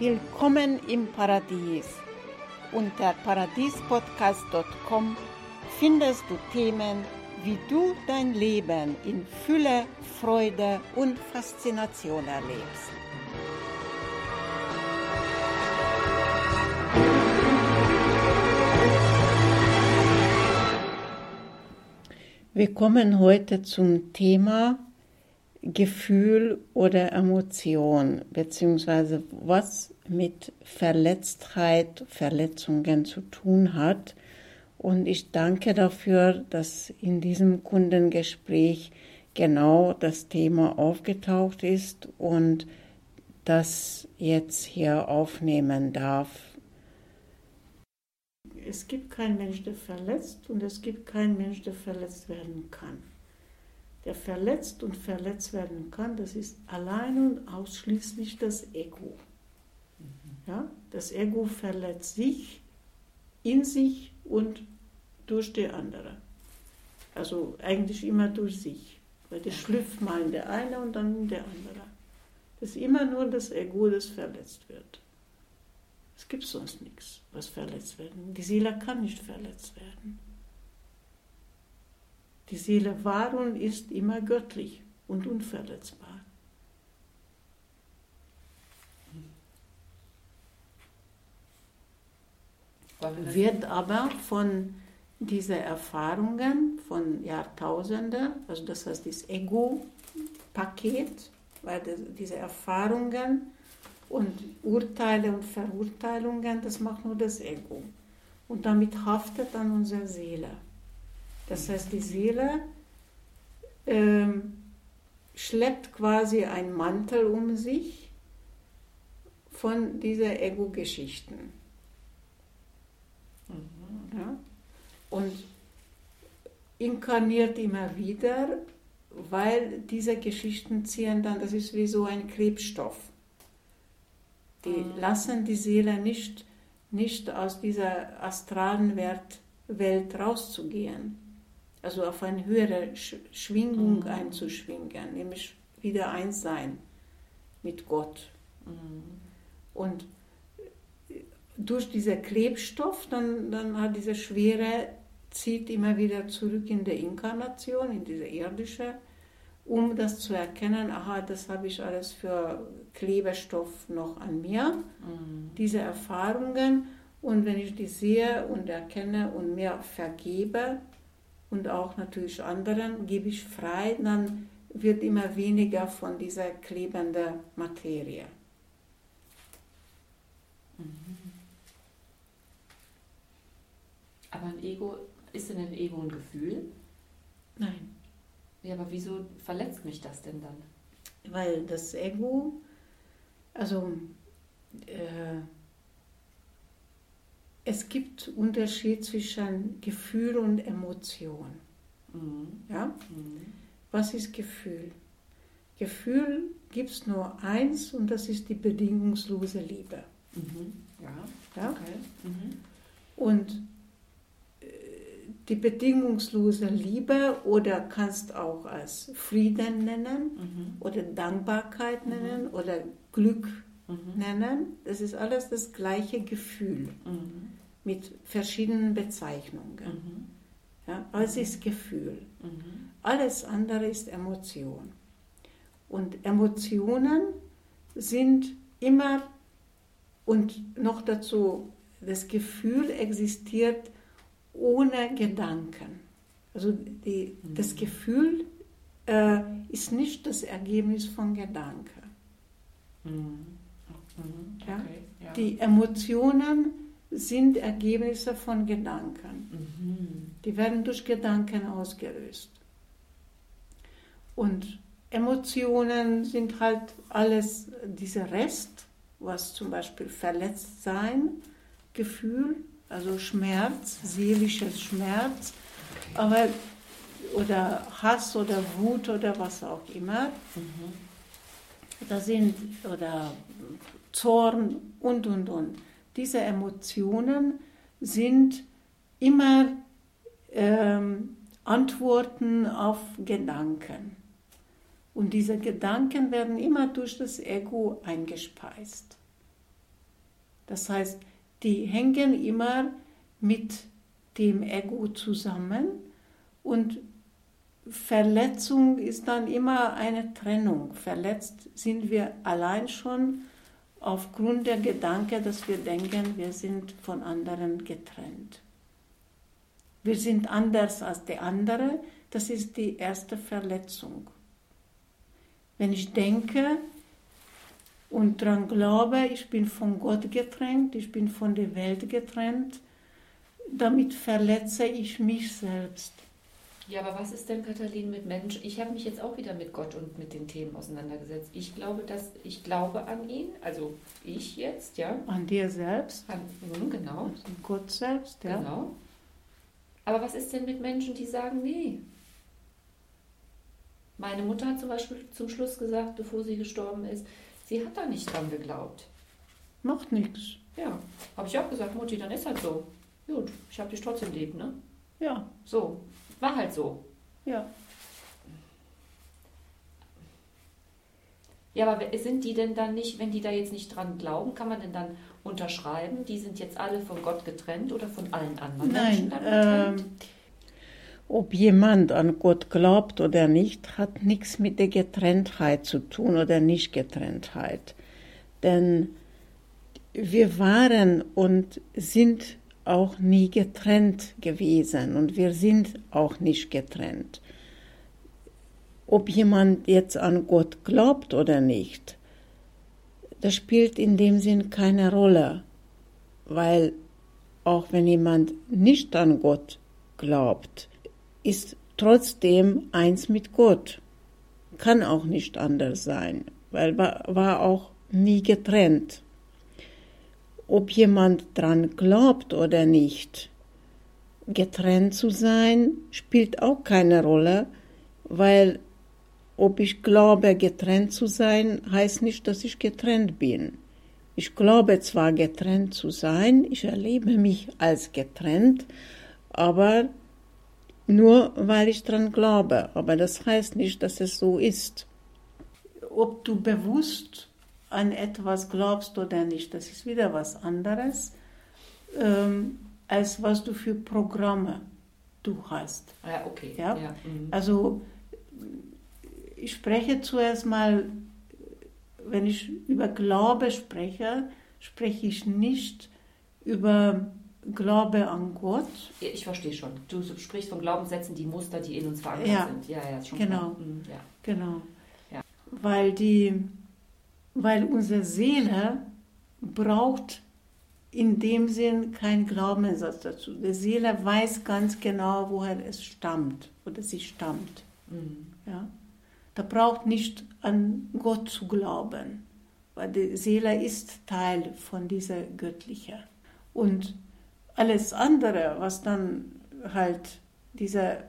Willkommen im Paradies. Unter paradiespodcast.com findest du Themen, wie du dein Leben in Fülle, Freude und Faszination erlebst. Wir kommen heute zum Thema Gefühl oder Emotion, beziehungsweise was mit Verletztheit, Verletzungen zu tun hat. Und ich danke dafür, dass in diesem Kundengespräch genau das Thema aufgetaucht ist und das jetzt hier aufnehmen darf. Es gibt keinen Mensch, der verletzt und es gibt keinen Mensch, der verletzt werden kann der verletzt und verletzt werden kann, das ist allein und ausschließlich das Ego. Ja? Das Ego verletzt sich in sich und durch die andere. Also eigentlich immer durch sich. Weil das schlüpft mal in der eine und dann in der andere. Das ist immer nur das Ego, das verletzt wird. Es gibt sonst nichts, was verletzt werden. Die Seele kann nicht verletzt werden. Die Seele war und ist immer göttlich und unverletzbar. Wird aber von diesen Erfahrungen von Jahrtausenden, also das heißt das Ego-Paket, weil das, diese Erfahrungen und Urteile und Verurteilungen, das macht nur das Ego. Und damit haftet an unserer Seele. Das heißt, die Seele ähm, schleppt quasi einen Mantel um sich von dieser Ego-Geschichten. Mhm. Ja? Und inkarniert immer wieder, weil diese Geschichten ziehen dann, das ist wie so ein Klebstoff. Die mhm. lassen die Seele nicht, nicht aus dieser astralen Welt, Welt rauszugehen also auf eine höhere Schwingung mhm. einzuschwingen, nämlich wieder eins sein mit Gott. Mhm. Und durch diesen Klebstoff, dann, dann hat diese Schwere, zieht immer wieder zurück in die Inkarnation, in diese irdische, um das zu erkennen, aha, das habe ich alles für Klebestoff noch an mir, mhm. diese Erfahrungen. Und wenn ich die sehe und erkenne und mir vergebe, und auch natürlich anderen gebe ich frei, dann wird immer weniger von dieser klebenden Materie. Aber ein Ego, ist denn ein Ego ein Gefühl? Nein. Ja, aber wieso verletzt mich das denn dann? Weil das Ego, also äh, es gibt Unterschied zwischen Gefühl und Emotion. Mhm. Ja? Mhm. Was ist Gefühl? Gefühl gibt es nur eins und das ist die bedingungslose Liebe. Mhm. Ja. ja? Okay. Mhm. Und äh, die bedingungslose Liebe oder kannst auch als Frieden nennen mhm. oder Dankbarkeit nennen mhm. oder Glück mhm. nennen. Das ist alles das gleiche Gefühl mhm. mit verschiedenen Bezeichnungen. Mhm. Ja, alles ist Gefühl. Mhm. Alles andere ist Emotion. Und Emotionen sind immer und noch dazu, das Gefühl existiert ohne Gedanken. Also die, das mhm. Gefühl äh, ist nicht das Ergebnis von Gedanken. Mhm. Mhm. Ja? Okay, ja. Die Emotionen sind Ergebnisse von Gedanken. Mhm. Die werden durch Gedanken ausgelöst. Und Emotionen sind halt alles dieser Rest, was zum Beispiel Verletztsein, Gefühl, also Schmerz, seelisches Schmerz, aber, oder Hass oder Wut oder was auch immer. Mhm. Da sind, oder Zorn und, und, und. Diese Emotionen sind immer ähm, Antworten auf Gedanken. Und diese Gedanken werden immer durch das Ego eingespeist. Das heißt, die hängen immer mit dem Ego zusammen und Verletzung ist dann immer eine Trennung. Verletzt sind wir allein schon aufgrund der Gedanke, dass wir denken, wir sind von anderen getrennt. Wir sind anders als der andere, das ist die erste Verletzung. Wenn ich denke und daran glaube, ich bin von Gott getrennt, ich bin von der Welt getrennt, damit verletze ich mich selbst. Ja, aber was ist denn, Katalin, mit Menschen? Ich habe mich jetzt auch wieder mit Gott und mit den Themen auseinandergesetzt. Ich glaube, dass ich glaube an ihn, also ich jetzt, ja. An dir selbst? An, hm, genau. An Gott selbst, ja. Genau. Aber was ist denn mit Menschen, die sagen, nee? Meine Mutter hat zum Beispiel zum Schluss gesagt, bevor sie gestorben ist, sie hat da nicht dran geglaubt. Macht nichts. Ja, habe ich auch gesagt, Mutti, dann ist halt so. Gut, ich habe dich trotzdem lieb, ne? Ja. So, war halt so. Ja. Ja, aber sind die denn dann nicht, wenn die da jetzt nicht dran glauben, kann man denn dann unterschreiben, die sind jetzt alle von Gott getrennt oder von allen anderen Nein, Menschen dann getrennt? Ähm, ob jemand an Gott glaubt oder nicht, hat nichts mit der Getrenntheit zu tun oder Nicht-Getrenntheit. Denn wir waren und sind auch nie getrennt gewesen und wir sind auch nicht getrennt. Ob jemand jetzt an Gott glaubt oder nicht, das spielt in dem Sinn keine Rolle, weil auch wenn jemand nicht an Gott glaubt, ist trotzdem eins mit Gott. Kann auch nicht anders sein, weil war, auch nie getrennt ob jemand dran glaubt oder nicht. Getrennt zu sein spielt auch keine Rolle, weil ob ich glaube, getrennt zu sein, heißt nicht, dass ich getrennt bin. Ich glaube zwar getrennt zu sein, ich erlebe mich als getrennt, aber nur weil ich dran glaube. Aber das heißt nicht, dass es so ist. Ob du bewusst an etwas glaubst oder nicht, das ist wieder was anderes, ähm, als was du für Programme du hast. Ja, okay. Ja? ja. Mhm. Also ich spreche zuerst mal, wenn ich über Glaube spreche, spreche ich nicht über Glaube an Gott. Ich verstehe schon. Du sprichst von Glaubenssätzen, die Muster, die in uns verankert ja. sind. Ja, ja, ist schon genau. Mhm, ja. Genau. Ja. Weil die weil unsere Seele braucht in dem Sinn keinen Glaubenssatz dazu. Die Seele weiß ganz genau, woher es stammt oder sie stammt. Mhm. Ja? Da braucht nicht an Gott zu glauben, weil die Seele ist Teil von dieser göttlichen. Und alles andere, was dann halt diese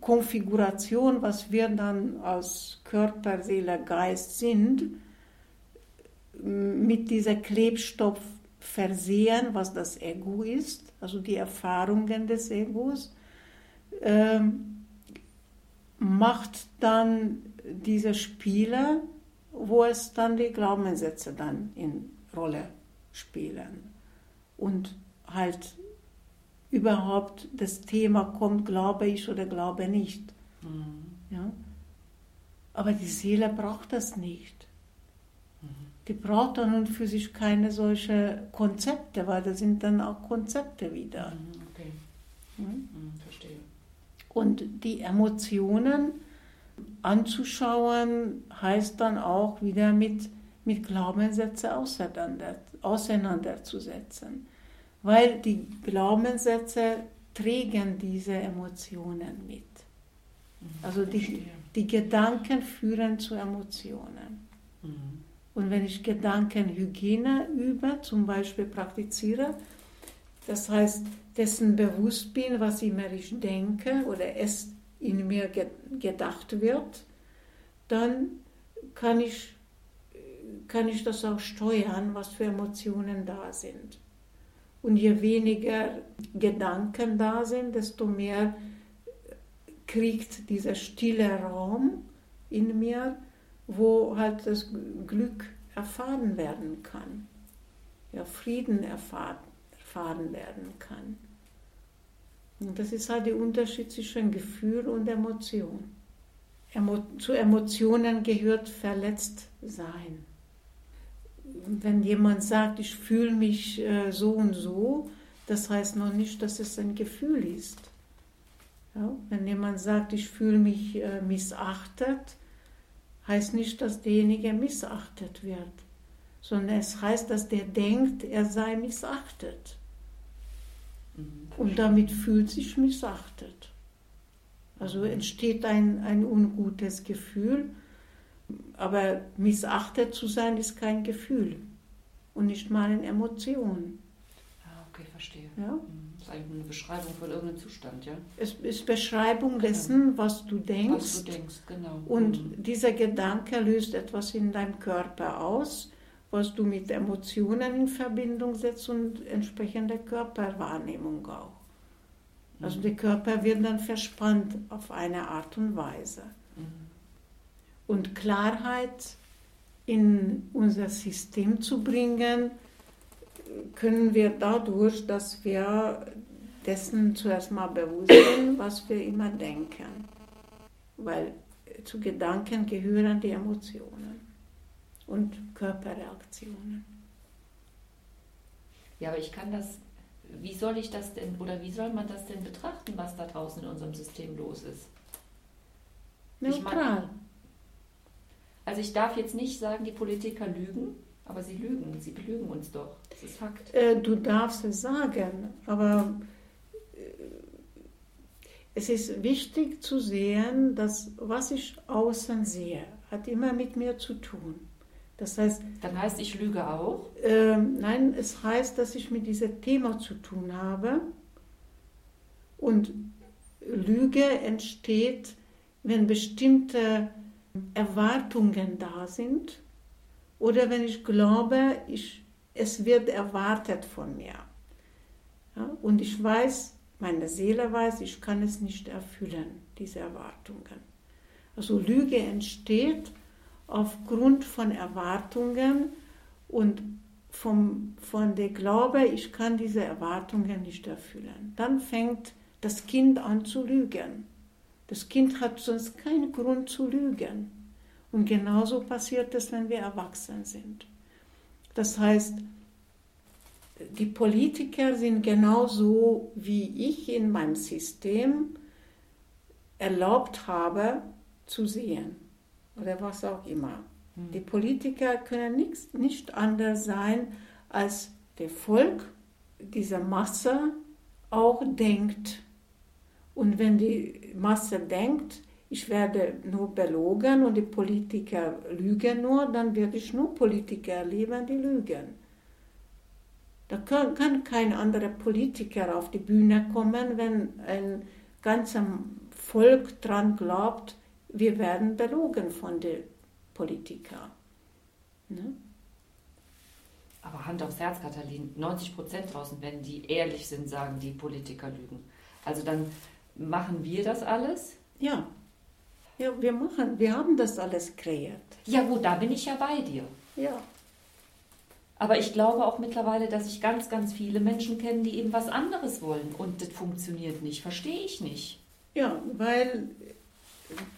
Konfiguration, was wir dann aus Körper, Seele, Geist sind, mit dieser Klebstoff versehen, was das Ego ist, also die Erfahrungen des Egos, ähm, macht dann diese Spiele, wo es dann die Glaubenssätze dann in Rolle spielen. Und halt überhaupt das Thema kommt, glaube ich oder glaube nicht. Mhm. Ja? Aber die Seele braucht das nicht. Mhm. Die braucht dann und für sich keine solche Konzepte, weil das sind dann auch Konzepte wieder. Mhm, okay. Mhm. verstehe. Und die Emotionen anzuschauen, heißt dann auch wieder mit, mit Glaubenssätzen auseinander, auseinanderzusetzen weil die Glaubenssätze trägen diese Emotionen mit. Mhm, also die, die Gedanken führen zu Emotionen. Mhm. Und wenn ich Gedankenhygiene übe, zum Beispiel praktiziere, das heißt, dessen bewusst bin, was immer ich denke oder es in mir gedacht wird, dann kann ich, kann ich das auch steuern, was für Emotionen da sind. Und je weniger Gedanken da sind, desto mehr kriegt dieser stille Raum in mir, wo halt das Glück erfahren werden kann. ja, Frieden erfahren, werden kann. Und das ist halt der Unterschied zwischen Gefühl und Emotion. Emo zu Emotionen gehört verletzt sein. Wenn jemand sagt, ich fühle mich äh, so und so, das heißt noch nicht, dass es ein Gefühl ist. Ja? Wenn jemand sagt, ich fühle mich äh, missachtet, heißt nicht, dass derjenige missachtet wird, sondern es heißt, dass der denkt, er sei missachtet. Und damit fühlt sich missachtet. Also entsteht ein, ein ungutes Gefühl, aber missachtet zu sein ist kein Gefühl und nicht mal eine Emotion. Ah, okay, verstehe. Ja? Mhm. Das ist eigentlich eine Beschreibung von irgendeinem Zustand, ja? Es ist Beschreibung dessen, was du denkst. Was du denkst, genau. Und mhm. dieser Gedanke löst etwas in deinem Körper aus, was du mit Emotionen in Verbindung setzt und entsprechende Körperwahrnehmung auch. Also der Körper wird dann verspannt auf eine Art und Weise. Und Klarheit in unser System zu bringen, können wir dadurch, dass wir dessen zuerst mal bewusst sind, was wir immer denken. Weil zu Gedanken gehören die Emotionen und Körperreaktionen. Ja, aber ich kann das wie soll ich das denn oder wie soll man das denn betrachten, was da draußen in unserem System los ist? Neutral. Also ich darf jetzt nicht sagen, die Politiker lügen, aber sie lügen, sie belügen uns doch. Das ist Fakt. Äh, du darfst es sagen, aber äh, es ist wichtig zu sehen, dass was ich außen sehe, hat immer mit mir zu tun. Das heißt. Dann heißt, ich lüge auch? Ähm, nein, es heißt, dass ich mit diesem Thema zu tun habe. Und Lüge entsteht, wenn bestimmte Erwartungen da sind oder wenn ich glaube, ich, es wird erwartet von mir. Ja, und ich weiß, meine Seele weiß, ich kann es nicht erfüllen, diese Erwartungen. Also Lüge entsteht, aufgrund von Erwartungen und vom, von der Glaube, ich kann diese Erwartungen nicht erfüllen. Dann fängt das Kind an zu lügen. Das Kind hat sonst keinen Grund zu lügen. Und genauso passiert es, wenn wir erwachsen sind. Das heißt, die Politiker sind genauso wie ich in meinem System erlaubt habe zu sehen oder was auch immer. Hm. Die Politiker können nix, nicht anders sein, als der Volk, diese Masse auch denkt. Und wenn die Masse denkt, ich werde nur belogen und die Politiker lügen nur, dann werde ich nur Politiker erleben, die lügen. Da kann, kann kein anderer Politiker auf die Bühne kommen, wenn ein ganzes Volk daran glaubt, wir werden belogen von den Politikern. Ne? Aber Hand aufs Herz, Katalin, 90 Prozent draußen, wenn die ehrlich sind, sagen die Politiker lügen. Also dann machen wir das alles? Ja. Ja, wir machen, wir haben das alles kreiert. Ja gut, da bin ich ja bei dir. Ja. Aber ich glaube auch mittlerweile, dass ich ganz, ganz viele Menschen kenne, die eben was anderes wollen und das funktioniert nicht. Verstehe ich nicht. Ja, weil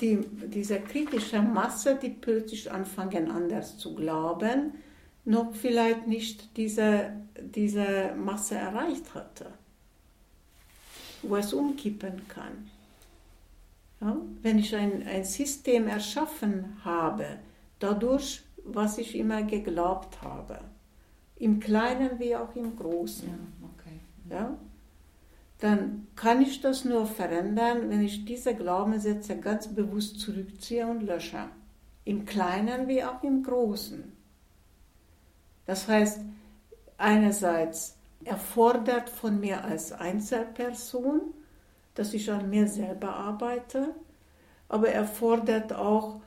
die, diese kritische Masse, die plötzlich anfangen anders zu glauben, noch vielleicht nicht diese, diese Masse erreicht hatte, wo es umkippen kann. Ja? Wenn ich ein, ein System erschaffen habe, dadurch, was ich immer geglaubt habe, im Kleinen wie auch im Großen. Ja, okay. ja? dann kann ich das nur verändern, wenn ich diese Glaubenssätze ganz bewusst zurückziehe und lösche. Im Kleinen wie auch im Großen. Das heißt, einerseits erfordert von mir als Einzelperson, dass ich an mir selber arbeite, aber erfordert auch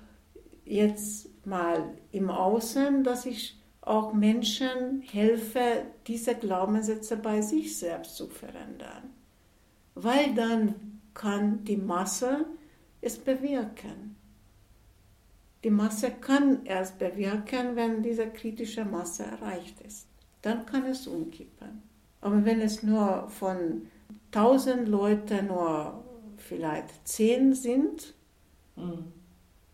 jetzt mal im Außen, dass ich auch Menschen helfe, diese Glaubenssätze bei sich selbst zu verändern weil dann kann die Masse es bewirken. Die Masse kann erst bewirken, wenn diese kritische Masse erreicht ist. Dann kann es umkippen. Aber wenn es nur von 1000 Leuten nur vielleicht 10 sind, mhm.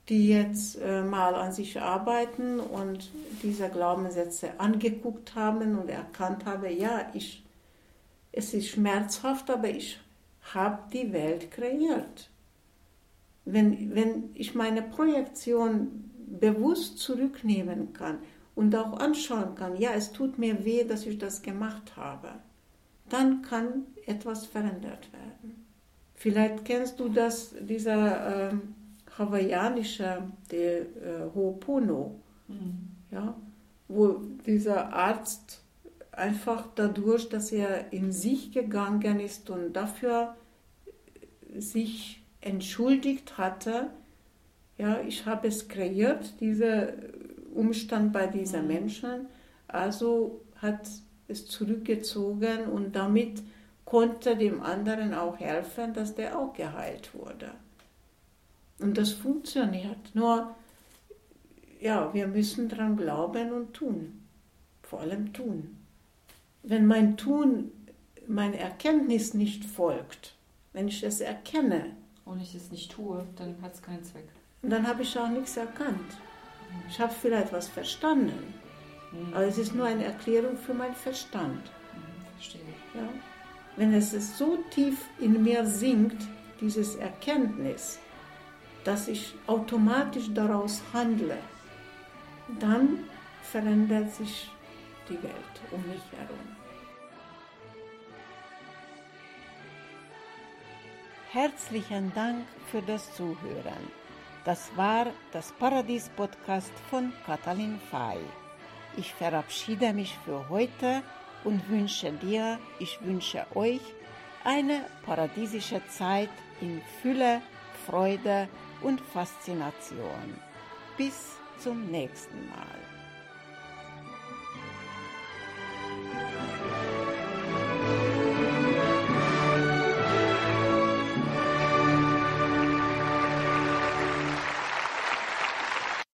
die jetzt äh, mal an sich arbeiten und diese Glaubenssätze angeguckt haben und erkannt haben, ja, ich, es ist schmerzhaft, aber ich habe die Welt kreiert. Wenn, wenn ich meine Projektion bewusst zurücknehmen kann und auch anschauen kann, ja, es tut mir weh, dass ich das gemacht habe, dann kann etwas verändert werden. Vielleicht kennst du das, dieser äh, hawaiianische, der äh, Ho'opono, mhm. ja, wo dieser Arzt einfach dadurch, dass er in sich gegangen ist und dafür sich entschuldigt hatte, ja, ich habe es kreiert, dieser Umstand bei diesen mhm. Menschen, also hat es zurückgezogen und damit konnte dem anderen auch helfen, dass der auch geheilt wurde. Und das funktioniert. Nur, ja, wir müssen daran glauben und tun. Vor allem tun. Wenn mein Tun, meine Erkenntnis nicht folgt, wenn ich es erkenne. Und ich es nicht tue, dann hat es keinen Zweck. dann habe ich auch nichts erkannt. Ich habe vielleicht was verstanden. Mhm. Aber es ist nur eine Erklärung für meinen Verstand. Mhm, verstehe. Ja? Wenn es so tief in mir sinkt, dieses Erkenntnis, dass ich automatisch daraus handle, dann verändert sich die Welt um mich herum. Herzlichen Dank für das Zuhören. Das war das Paradies-Podcast von Katalin Fay. Ich verabschiede mich für heute und wünsche dir, ich wünsche euch eine paradiesische Zeit in Fülle, Freude und Faszination. Bis zum nächsten Mal.